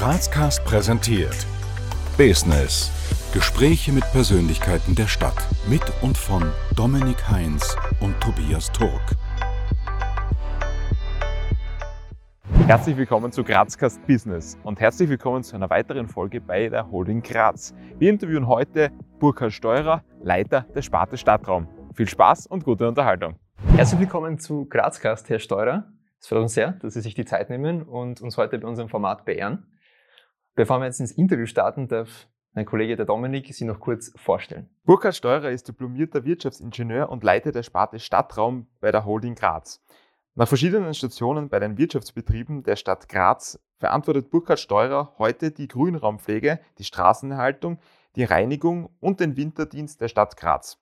Grazcast präsentiert Business. Gespräche mit Persönlichkeiten der Stadt. Mit und von Dominik Heinz und Tobias Turk. Herzlich willkommen zu Grazcast Business und herzlich willkommen zu einer weiteren Folge bei der Holding Graz. Wir interviewen heute Burkhard Steurer, Leiter der Sparte Stadtraum. Viel Spaß und gute Unterhaltung. Herzlich willkommen zu Grazcast, Herr Steurer. Es freut uns sehr, dass Sie sich die Zeit nehmen und uns heute bei unserem Format beehren. Bevor wir jetzt ins Interview starten, darf mein Kollege der Dominik Sie noch kurz vorstellen. Burkhard Steurer ist diplomierter Wirtschaftsingenieur und Leiter der Sparte Stadtraum bei der Holding Graz. Nach verschiedenen Stationen bei den Wirtschaftsbetrieben der Stadt Graz verantwortet Burkhard Steurer heute die Grünraumpflege, die Straßenerhaltung, die Reinigung und den Winterdienst der Stadt Graz.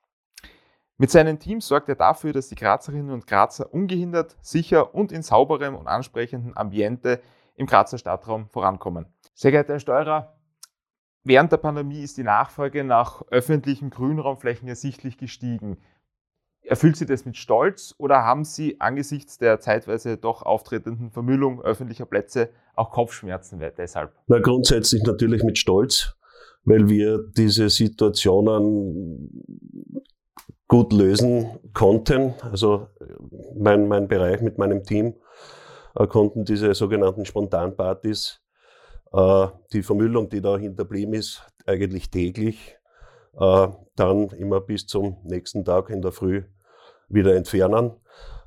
Mit seinem Team sorgt er dafür, dass die Grazerinnen und Grazer ungehindert, sicher und in sauberem und ansprechendem Ambiente im Grazer Stadtraum vorankommen. Sehr geehrter Herr Steurer, während der Pandemie ist die Nachfrage nach öffentlichen Grünraumflächen ersichtlich gestiegen. Erfüllt Sie das mit Stolz oder haben Sie angesichts der zeitweise doch auftretenden Vermüllung öffentlicher Plätze auch Kopfschmerzen deshalb? Na, grundsätzlich natürlich mit Stolz, weil wir diese Situationen gut lösen konnten. Also mein, mein Bereich mit meinem Team äh, konnten diese sogenannten Spontanpartys, die Vermüllung, die da hinterblieben ist, eigentlich täglich, äh, dann immer bis zum nächsten Tag in der Früh wieder entfernen.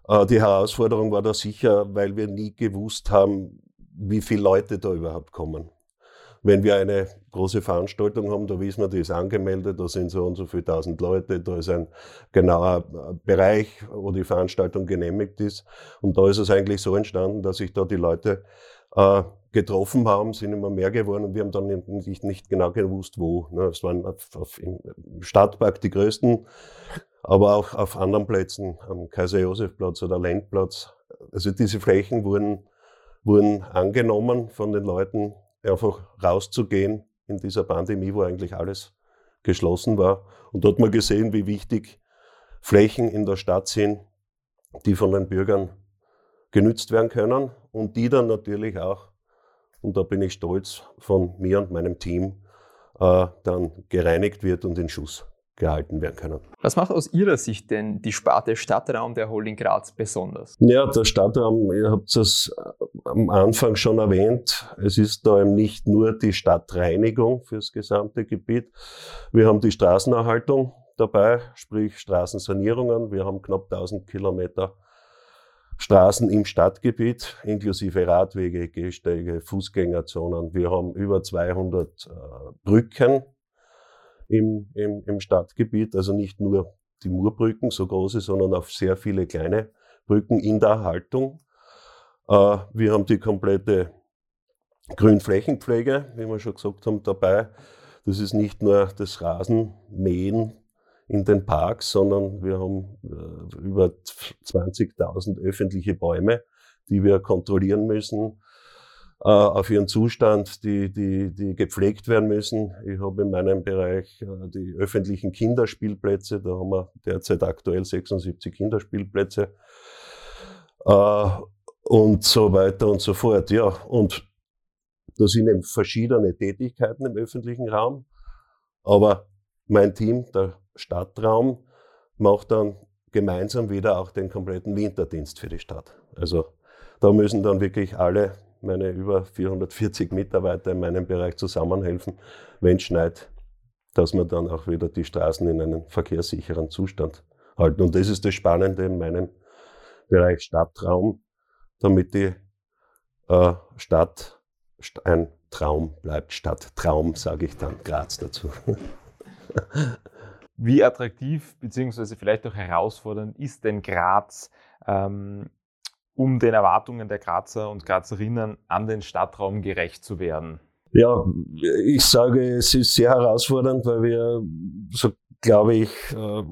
Äh, die Herausforderung war da sicher, weil wir nie gewusst haben, wie viele Leute da überhaupt kommen. Wenn wir eine große Veranstaltung haben, da wissen wir, die ist angemeldet, da sind so und so viele tausend Leute, da ist ein genauer äh, Bereich, wo die Veranstaltung genehmigt ist. Und da ist es eigentlich so entstanden, dass sich da die Leute äh, getroffen haben, sind immer mehr geworden und wir haben dann nicht, nicht genau gewusst, wo. Ne? Es waren auf, auf, im Stadtpark die größten, aber auch auf anderen Plätzen, am Kaiser-Josef-Platz oder Lendplatz. Also diese Flächen wurden, wurden angenommen von den Leuten, einfach rauszugehen in dieser Pandemie, wo eigentlich alles geschlossen war. Und dort hat man gesehen, wie wichtig Flächen in der Stadt sind, die von den Bürgern genützt werden können und die dann natürlich auch, und da bin ich stolz, von mir und meinem Team äh, dann gereinigt wird und in Schuss gehalten werden können. Was macht aus Ihrer Sicht denn die Sparte Stadtraum der Holding Graz besonders? Ja, der Stadtraum, ihr habt es äh, am Anfang schon erwähnt, es ist da eben nicht nur die Stadtreinigung fürs gesamte Gebiet. Wir haben die Straßenerhaltung dabei, sprich Straßensanierungen. Wir haben knapp 1000 Kilometer Straßen im Stadtgebiet, inklusive Radwege, Gehsteige, Fußgängerzonen. Wir haben über 200 äh, Brücken im, im, im Stadtgebiet, also nicht nur die Murbrücken, so große, sondern auch sehr viele kleine Brücken in der Erhaltung. Äh, wir haben die komplette Grünflächenpflege, wie wir schon gesagt haben, dabei. Das ist nicht nur das Rasenmähen in den Parks, sondern wir haben äh, über 20.000 öffentliche Bäume, die wir kontrollieren müssen äh, auf ihren Zustand, die, die, die gepflegt werden müssen. Ich habe in meinem Bereich äh, die öffentlichen Kinderspielplätze, da haben wir derzeit aktuell 76 Kinderspielplätze äh, und so weiter und so fort. Ja, und da sind eben verschiedene Tätigkeiten im öffentlichen Raum, aber mein Team, der Stadtraum, macht dann gemeinsam wieder auch den kompletten Winterdienst für die Stadt. Also da müssen dann wirklich alle meine über 440 Mitarbeiter in meinem Bereich zusammenhelfen, wenn es schneit, dass wir dann auch wieder die Straßen in einen verkehrssicheren Zustand halten. Und das ist das Spannende in meinem Bereich Stadtraum, damit die äh, Stadt ein Traum bleibt. Stadttraum sage ich dann Graz dazu. Wie attraktiv bzw. vielleicht auch herausfordernd ist denn Graz ähm, um den Erwartungen der Grazer und Grazerinnen an den Stadtraum gerecht zu werden? Ja, ich sage, es ist sehr herausfordernd, weil wir, so glaube ich, äh,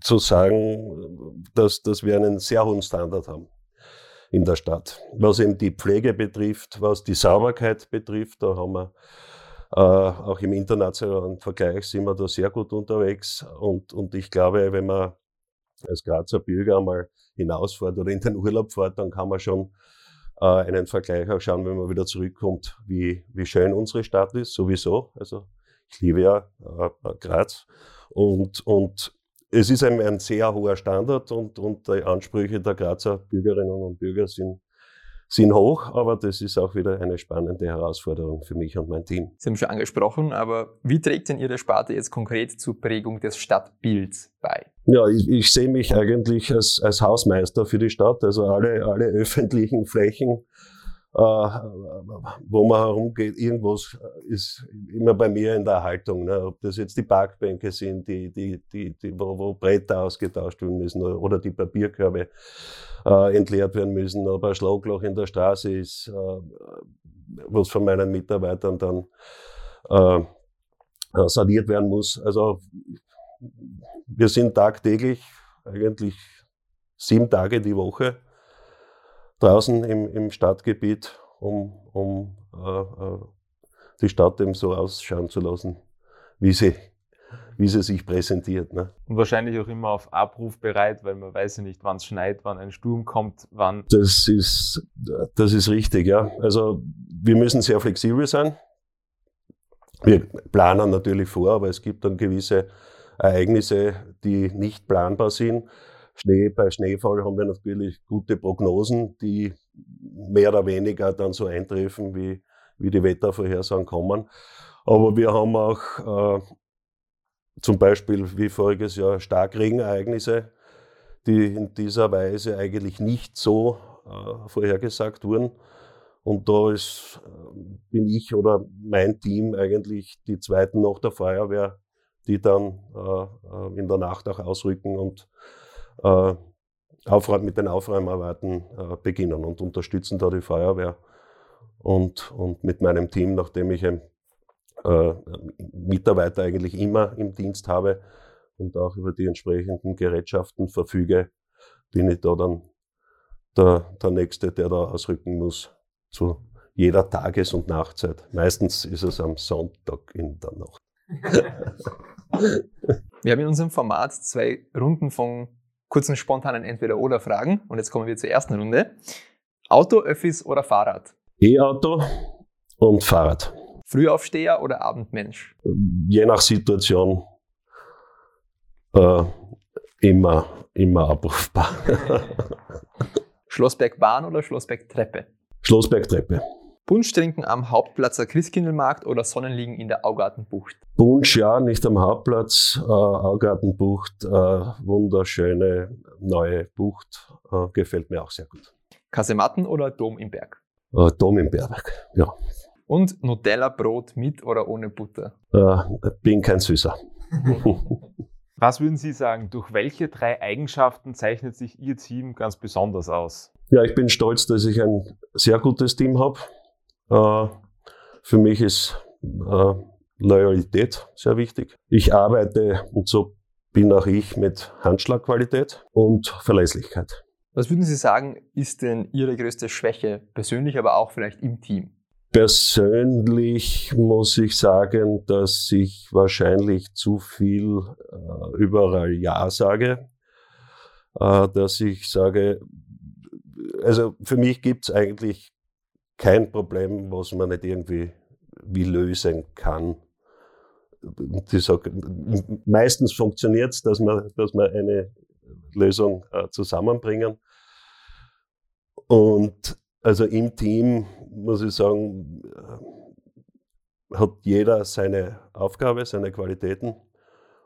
zu sagen, dass, dass wir einen sehr hohen Standard haben in der Stadt. Was eben die Pflege betrifft, was die Sauberkeit betrifft, da haben wir auch im internationalen Vergleich sind wir da sehr gut unterwegs. Und, und ich glaube, wenn man als Grazer Bürger einmal hinausfährt oder in den Urlaub fährt, dann kann man schon äh, äh, einen Vergleich auch schauen, wenn man wieder zurückkommt, wie, wie schön unsere Stadt ist, sowieso. Also ich liebe ja äh, Graz. Und, und es ist ein, ein sehr hoher Standard und, und die Ansprüche der Grazer Bürgerinnen und Bürger sind sind hoch, aber das ist auch wieder eine spannende Herausforderung für mich und mein Team. Sie haben schon angesprochen, aber wie trägt denn Ihre Sparte jetzt konkret zur Prägung des Stadtbilds bei? Ja, ich, ich sehe mich eigentlich als, als Hausmeister für die Stadt, also alle, alle öffentlichen Flächen wo man herumgeht, irgendwas ist immer bei mir in der Erhaltung. Ne? Ob das jetzt die Parkbänke sind, die, die, die, die, wo, wo Bretter ausgetauscht werden müssen oder die Papierkörbe äh, entleert werden müssen, ob ein Schlagloch in der Straße ist, äh, was von meinen Mitarbeitern dann äh, äh, saniert werden muss. Also wir sind tagtäglich, eigentlich sieben Tage die Woche, draußen im, im Stadtgebiet, um, um äh, äh, die Stadt eben so ausschauen zu lassen, wie sie, wie sie sich präsentiert. Ne? Und wahrscheinlich auch immer auf Abruf bereit, weil man weiß ja nicht, wann es schneit, wann ein Sturm kommt, wann. Das ist, das ist richtig, ja. Also wir müssen sehr flexibel sein. Wir planen natürlich vor, aber es gibt dann gewisse Ereignisse, die nicht planbar sind. Schnee, bei Schneefall haben wir natürlich gute Prognosen, die mehr oder weniger dann so eintreffen, wie, wie die Wettervorhersagen kommen. Aber wir haben auch äh, zum Beispiel wie voriges Jahr Starkregenereignisse, die in dieser Weise eigentlich nicht so äh, vorhergesagt wurden. Und da ist, äh, bin ich oder mein Team eigentlich die zweiten nach der Feuerwehr, die dann äh, äh in der Nacht auch ausrücken und mit den Aufräumarbeiten äh, beginnen und unterstützen da die Feuerwehr. Und, und mit meinem Team, nachdem ich äh, Mitarbeiter eigentlich immer im Dienst habe und auch über die entsprechenden Gerätschaften verfüge, bin ich da dann der, der Nächste, der da ausrücken muss zu jeder Tages- und Nachtzeit. Meistens ist es am Sonntag in der Nacht. Wir haben in unserem Format zwei Runden von kurzen, spontanen Entweder-Oder-Fragen. Und jetzt kommen wir zur ersten Runde. Auto, Öffis oder Fahrrad? E-Auto und Fahrrad. Frühaufsteher oder Abendmensch? Je nach Situation äh, immer, immer abrufbar. Schlossbergbahn oder Schlossbergtreppe? Schlossbergtreppe. Punsch trinken am Hauptplatz der Christkindlmarkt oder Sonnenliegen in der Augartenbucht? Punsch ja, nicht am Hauptplatz. Äh, Augartenbucht, äh, wunderschöne neue Bucht, äh, gefällt mir auch sehr gut. Kasematten oder Dom im Berg? Äh, Dom im Berg, ja. Und Nutella-Brot mit oder ohne Butter? Äh, bin kein Süßer. Was würden Sie sagen, durch welche drei Eigenschaften zeichnet sich Ihr Team ganz besonders aus? Ja, ich bin stolz, dass ich ein sehr gutes Team habe. Äh, für mich ist äh, Loyalität sehr wichtig. Ich arbeite und so bin auch ich mit Handschlagqualität und Verlässlichkeit. Was würden Sie sagen, ist denn Ihre größte Schwäche persönlich, aber auch vielleicht im Team? Persönlich muss ich sagen, dass ich wahrscheinlich zu viel äh, überall Ja sage. Äh, dass ich sage, also für mich gibt es eigentlich kein Problem, was man nicht irgendwie wie lösen kann. Sag, meistens funktioniert es, dass wir, dass wir eine Lösung äh, zusammenbringen. Und also im Team muss ich sagen, äh, hat jeder seine Aufgabe, seine Qualitäten.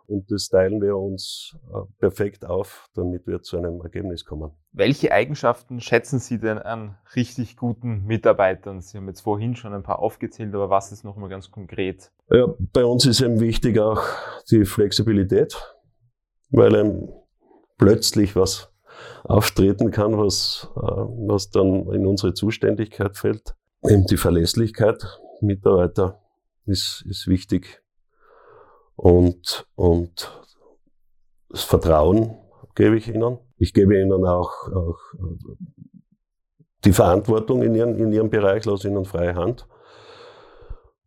Und das teilen wir uns äh, perfekt auf, damit wir zu einem Ergebnis kommen. Welche Eigenschaften schätzen Sie denn an richtig guten Mitarbeitern? Sie haben jetzt vorhin schon ein paar aufgezählt, aber was ist nochmal ganz konkret? Ja, bei uns ist eben wichtig auch die Flexibilität, weil einem plötzlich was auftreten kann, was, äh, was dann in unsere Zuständigkeit fällt. Eben die Verlässlichkeit. Mitarbeiter ist, ist wichtig und, und das Vertrauen gebe ich ihnen. Ich gebe ihnen auch, auch die Verantwortung in ihrem, in ihrem Bereich, lasse ihnen freie Hand.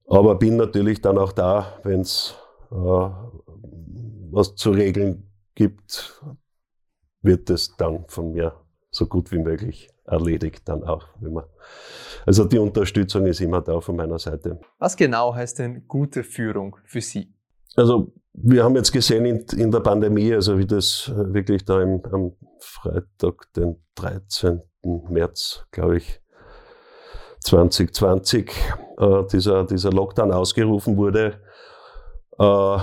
Aber bin natürlich dann auch da, wenn es äh, was zu regeln gibt, wird es dann von mir so gut wie möglich erledigt dann auch. also die Unterstützung ist immer da von meiner Seite. Was genau heißt denn gute Führung für Sie? Also wir haben jetzt gesehen in, in der Pandemie, also wie das äh, wirklich da im, am Freitag, den 13. März, glaube ich, 2020, äh, dieser, dieser Lockdown ausgerufen wurde, äh,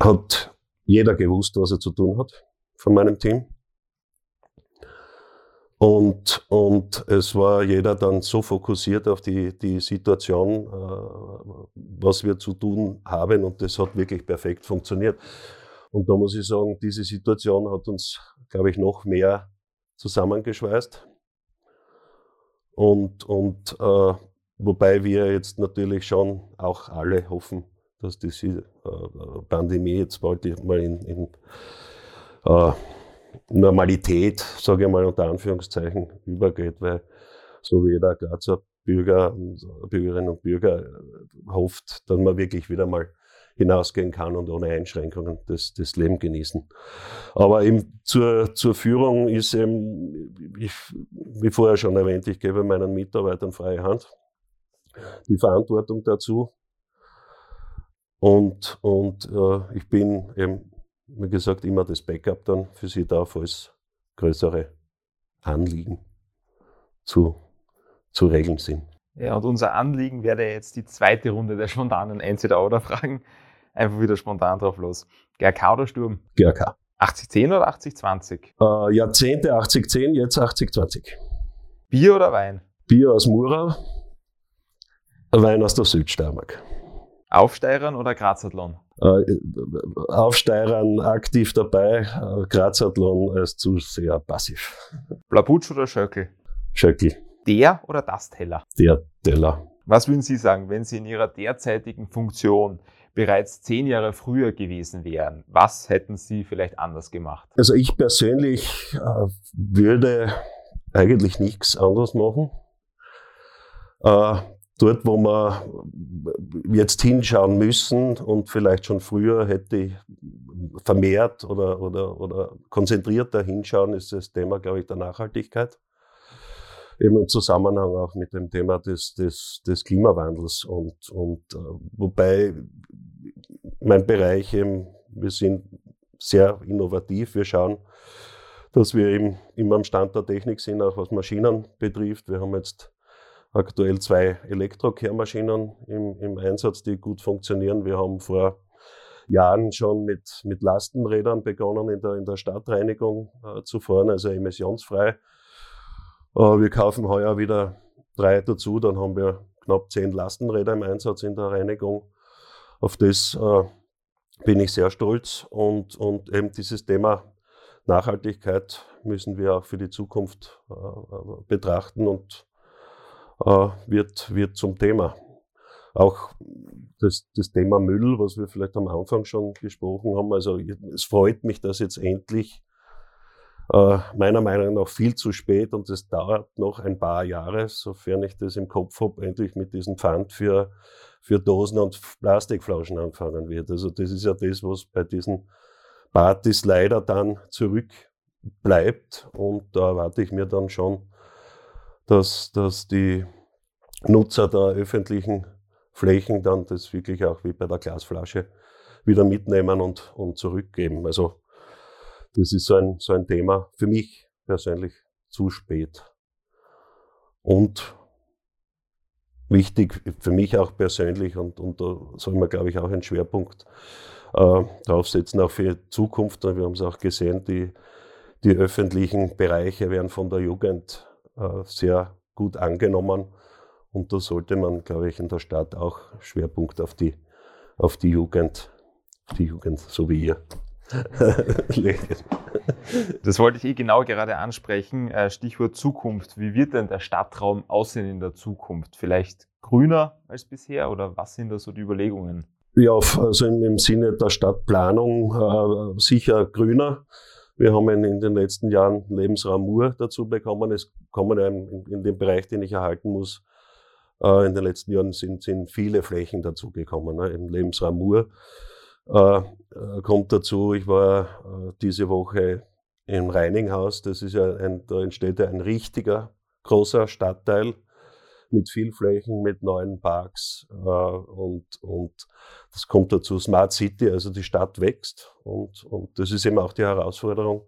hat jeder gewusst, was er zu tun hat von meinem Team. Und, und es war jeder dann so fokussiert auf die, die Situation, äh, was wir zu tun haben. Und das hat wirklich perfekt funktioniert. Und da muss ich sagen, diese Situation hat uns, glaube ich, noch mehr zusammengeschweißt. Und, und äh, wobei wir jetzt natürlich schon auch alle hoffen, dass diese äh, Pandemie jetzt bald mal in, in äh, Normalität, sage ich mal unter Anführungszeichen, übergeht, weil so wie jeder Grazer Bürger und Bürgerinnen und Bürger äh, hofft, dass man wirklich wieder mal hinausgehen kann und ohne Einschränkungen das, das Leben genießen. Aber eben zur, zur Führung ist eben, ich, wie vorher schon erwähnt, ich gebe meinen Mitarbeitern freie Hand, die Verantwortung dazu. Und, und äh, ich bin eben wie gesagt, immer das Backup dann für sie da, falls größere Anliegen zu, zu regeln sind. Ja, und unser Anliegen wäre jetzt die zweite Runde der spontanen Entweder-Oder-Fragen. Einfach wieder spontan drauf los. GRK oder Sturm? GRK. 80-10 oder 80-20? Äh, Jahrzehnte 80-10, jetzt 80-20. Bier oder Wein? Bier aus Murau, Wein aus der Südsteiermark. Aufsteirern oder Grazathlon? Äh, Aufsteirern aktiv dabei, äh, Grazathlon als zu sehr passiv. Blabutsch oder Schöckel? Schöckel. Der oder das Teller? Der Teller. Was würden Sie sagen, wenn Sie in Ihrer derzeitigen Funktion bereits zehn Jahre früher gewesen wären? Was hätten Sie vielleicht anders gemacht? Also ich persönlich äh, würde eigentlich nichts anderes machen. Äh, dort, wo wir jetzt hinschauen müssen und vielleicht schon früher hätte ich vermehrt oder, oder, oder konzentrierter hinschauen, ist das Thema, glaube ich, der Nachhaltigkeit. Eben im Zusammenhang auch mit dem Thema des, des, des Klimawandels. Und, und äh, wobei mein Bereich eben, wir sind sehr innovativ, wir schauen, dass wir eben immer am Stand der Technik sind, auch was Maschinen betrifft. Wir haben jetzt aktuell zwei Elektrokehrmaschinen im, im Einsatz, die gut funktionieren. Wir haben vor Jahren schon mit, mit Lastenrädern begonnen, in der, in der Stadtreinigung äh, zu fahren, also emissionsfrei. Äh, wir kaufen heuer wieder drei dazu, dann haben wir knapp zehn Lastenräder im Einsatz in der Reinigung. Auf das äh, bin ich sehr stolz und, und eben dieses Thema Nachhaltigkeit müssen wir auch für die Zukunft äh, äh betrachten und äh, wird, wird zum Thema. Auch das, das Thema Müll, was wir vielleicht am Anfang schon gesprochen haben. Also es freut mich, dass jetzt endlich äh, meiner Meinung nach viel zu spät und es dauert noch ein paar Jahre, sofern ich das im Kopf habe, endlich mit diesem Pfand für, für Dosen und Plastikflaschen anfangen wird. Also das ist ja das, was bei diesen Partys leider dann zurückbleibt und da erwarte ich mir dann schon dass, dass die Nutzer der öffentlichen Flächen dann das wirklich auch wie bei der Glasflasche wieder mitnehmen und, und zurückgeben. Also das ist so ein, so ein Thema für mich persönlich zu spät. Und wichtig für mich auch persönlich und, und da soll man, glaube ich, auch einen Schwerpunkt äh, draufsetzen, auch für die Zukunft. Wir haben es auch gesehen, die, die öffentlichen Bereiche werden von der Jugend sehr gut angenommen. Und da sollte man, glaube ich, in der Stadt auch Schwerpunkt auf die, auf die Jugend, die Jugend, so wie ihr. Das wollte ich eh genau gerade ansprechen. Äh, Stichwort Zukunft. Wie wird denn der Stadtraum aussehen in der Zukunft? Vielleicht grüner als bisher oder was sind da so die Überlegungen? Ja, also im Sinne der Stadtplanung äh, sicher grüner. Wir haben in den letzten Jahren Lebensraum Mur dazu bekommen. Es kommen in, in dem Bereich, den ich erhalten muss, äh, in den letzten Jahren sind, sind viele Flächen dazugekommen. Ne? Im Lebensraum Mur äh, äh, kommt dazu, ich war diese Woche im Reininghaus. Das ist ja ein, da entsteht ja ein richtiger großer Stadtteil mit viel Flächen, mit neuen Parks äh, und, und das kommt dazu Smart City, also die Stadt wächst und, und das ist eben auch die Herausforderung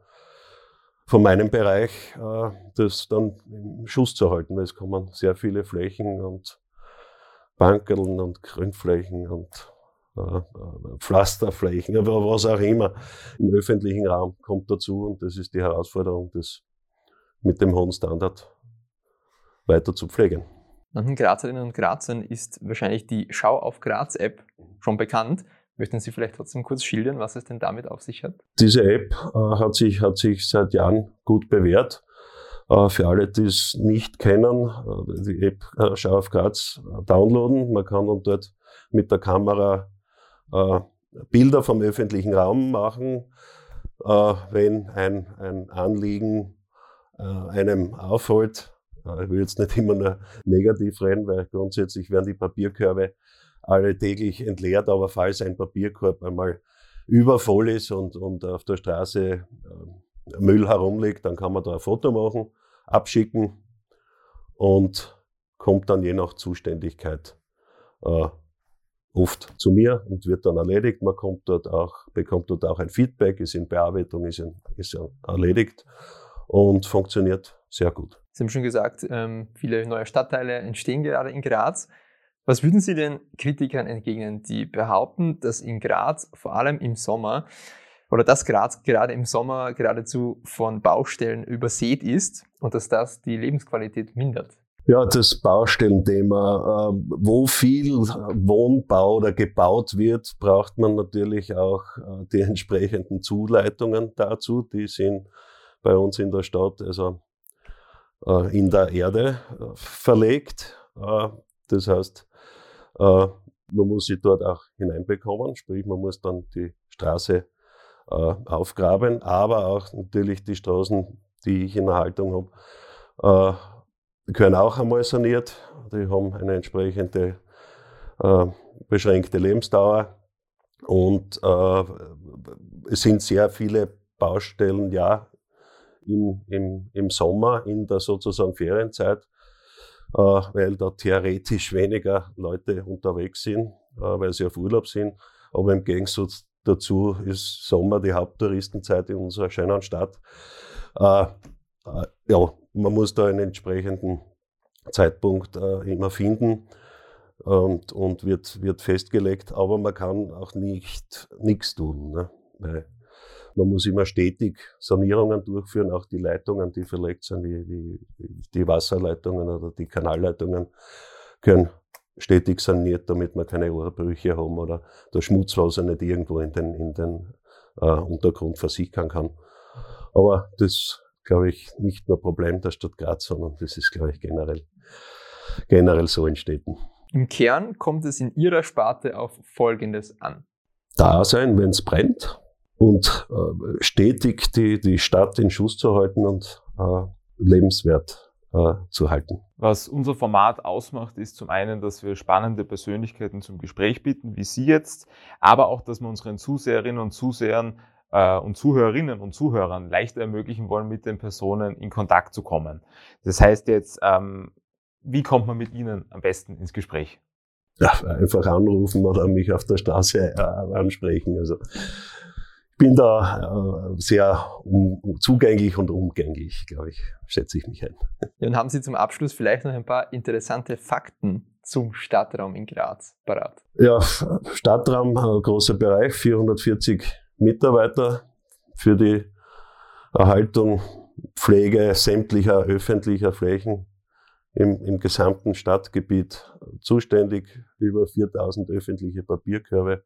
von meinem Bereich, äh, das dann im Schuss zu halten, weil es kommen sehr viele Flächen und Bankeln und Grünflächen und äh, Pflasterflächen, aber was auch immer im öffentlichen Raum kommt dazu und das ist die Herausforderung, das mit dem hohen Standard weiter zu pflegen. Manchen Grazerinnen und Grazern ist wahrscheinlich die Schau auf Graz-App schon bekannt. Möchten Sie vielleicht trotzdem kurz schildern, was es denn damit auf sich hat? Diese App äh, hat, sich, hat sich seit Jahren gut bewährt. Äh, für alle, die es nicht kennen, äh, die App äh, Schau auf Graz äh, downloaden. Man kann dann dort mit der Kamera äh, Bilder vom öffentlichen Raum machen, wenn ein, ein Anliegen einem auffällt ich will jetzt nicht immer nur negativ reden, weil grundsätzlich werden die Papierkörbe alle täglich entleert, aber falls ein Papierkorb einmal übervoll ist und, und auf der Straße äh, Müll herumliegt, dann kann man da ein Foto machen, abschicken und kommt dann je nach Zuständigkeit äh, oft zu mir und wird dann erledigt. Man kommt dort auch, bekommt dort auch ein Feedback, ist in Bearbeitung, ist, in, ist erledigt und funktioniert sehr gut. Sie haben schon gesagt, ähm, viele neue Stadtteile entstehen gerade in Graz. Was würden Sie den Kritikern entgegnen, die behaupten, dass in Graz vor allem im Sommer oder dass Graz gerade im Sommer geradezu von Baustellen übersät ist und dass das die Lebensqualität mindert? Ja, das Baustellenthema. Ähm, wo viel Wohnbau oder gebaut wird, braucht man natürlich auch äh, die entsprechenden Zuleitungen dazu. Die sind bei uns in der Stadt also in der Erde äh, verlegt. Äh, das heißt, man muss sie dort auch hineinbekommen, sprich man muss dann die Straße aufgraben, aber auch natürlich die Straßen, die ich in der Haltung habe, können auch einmal saniert. Die haben eine entsprechende beschränkte Lebensdauer und es sind sehr viele Baustellen ja im, im, im Sommer, in der sozusagen Ferienzeit, äh, weil da theoretisch weniger Leute unterwegs sind, äh, weil sie auf Urlaub sind. Aber im Gegensatz dazu ist Sommer die Haupttouristenzeit in unserer schönen Stadt. Äh, äh ja, man muss da einen entsprechenden Zeitpunkt äh, immer finden und, und wird, wird festgelegt, aber man kann auch nicht nichts tun. Ne? Weil man muss immer stetig Sanierungen durchführen, auch die Leitungen, die verlegt sind, wie, wie die Wasserleitungen oder die Kanalleitungen, können stetig saniert, damit wir keine Ohrbrüche haben oder der Schmutzwasser nicht irgendwo in den, in den äh, Untergrund versickern kann. Aber das glaube ich, nicht nur Problem der Stadt Graz, sondern das ist, glaube ich, generell, generell so in Städten. Im Kern kommt es in Ihrer Sparte auf Folgendes an. Da sein, wenn es brennt, und äh, stetig die, die Stadt in Schuss zu halten und äh, lebenswert äh, zu halten. Was unser Format ausmacht, ist zum einen, dass wir spannende Persönlichkeiten zum Gespräch bieten, wie Sie jetzt, aber auch, dass wir unseren Zuseherinnen und Zusehern äh, und Zuhörerinnen und Zuhörern leichter ermöglichen wollen, mit den Personen in Kontakt zu kommen. Das heißt jetzt, ähm, wie kommt man mit Ihnen am besten ins Gespräch? Ja, einfach anrufen oder mich auf der Straße äh, ansprechen. Also bin da äh, sehr zugänglich und umgänglich, glaube ich, schätze ich mich ein. Ja, und haben Sie zum Abschluss vielleicht noch ein paar interessante Fakten zum Stadtraum in Graz parat? Ja, Stadtraum, äh, großer Bereich, 440 Mitarbeiter für die Erhaltung, Pflege sämtlicher öffentlicher Flächen im, im gesamten Stadtgebiet zuständig, über 4000 öffentliche Papierkörbe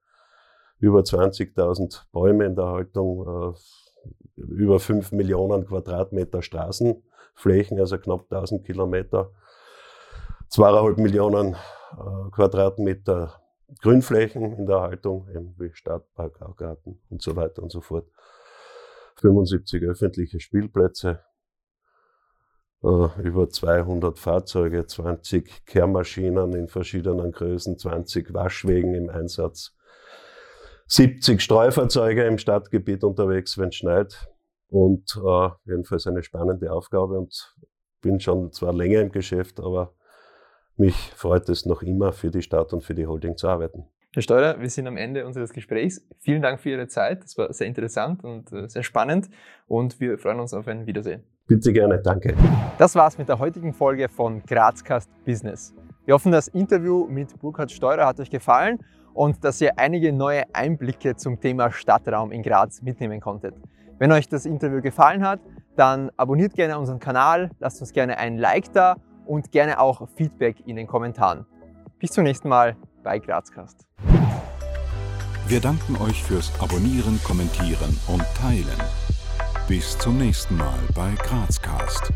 über 20.000 Bäume in der Haltung, äh, über 5 Millionen Quadratmeter Straßenflächen, also knapp 1000 Kilometer, zweieinhalb Millionen äh, Quadratmeter Grünflächen in der Haltung, eben wie Stadtpark, Garten und so weiter und so fort. 75 öffentliche Spielplätze, äh, über 200 Fahrzeuge, 20 Kehrmaschinen in verschiedenen Größen, 20 Waschwegen im Einsatz, 70 Streufahrzeuge im Stadtgebiet unterwegs, wenn es schneit. Und äh, jedenfalls eine spannende Aufgabe und bin schon zwar länger im Geschäft, aber mich freut es noch immer, für die Stadt und für die Holding zu arbeiten. Herr Steurer, wir sind am Ende unseres Gesprächs. Vielen Dank für Ihre Zeit. Das war sehr interessant und äh, sehr spannend und wir freuen uns auf ein Wiedersehen. Bitte gerne, danke. Das war's mit der heutigen Folge von Grazcast Business. Wir hoffen, das Interview mit Burkhard Steurer hat euch gefallen und dass ihr einige neue Einblicke zum Thema Stadtraum in Graz mitnehmen konntet. Wenn euch das Interview gefallen hat, dann abonniert gerne unseren Kanal, lasst uns gerne ein Like da und gerne auch Feedback in den Kommentaren. Bis zum nächsten Mal bei Grazcast. Wir danken euch fürs Abonnieren, Kommentieren und Teilen. Bis zum nächsten Mal bei Grazcast.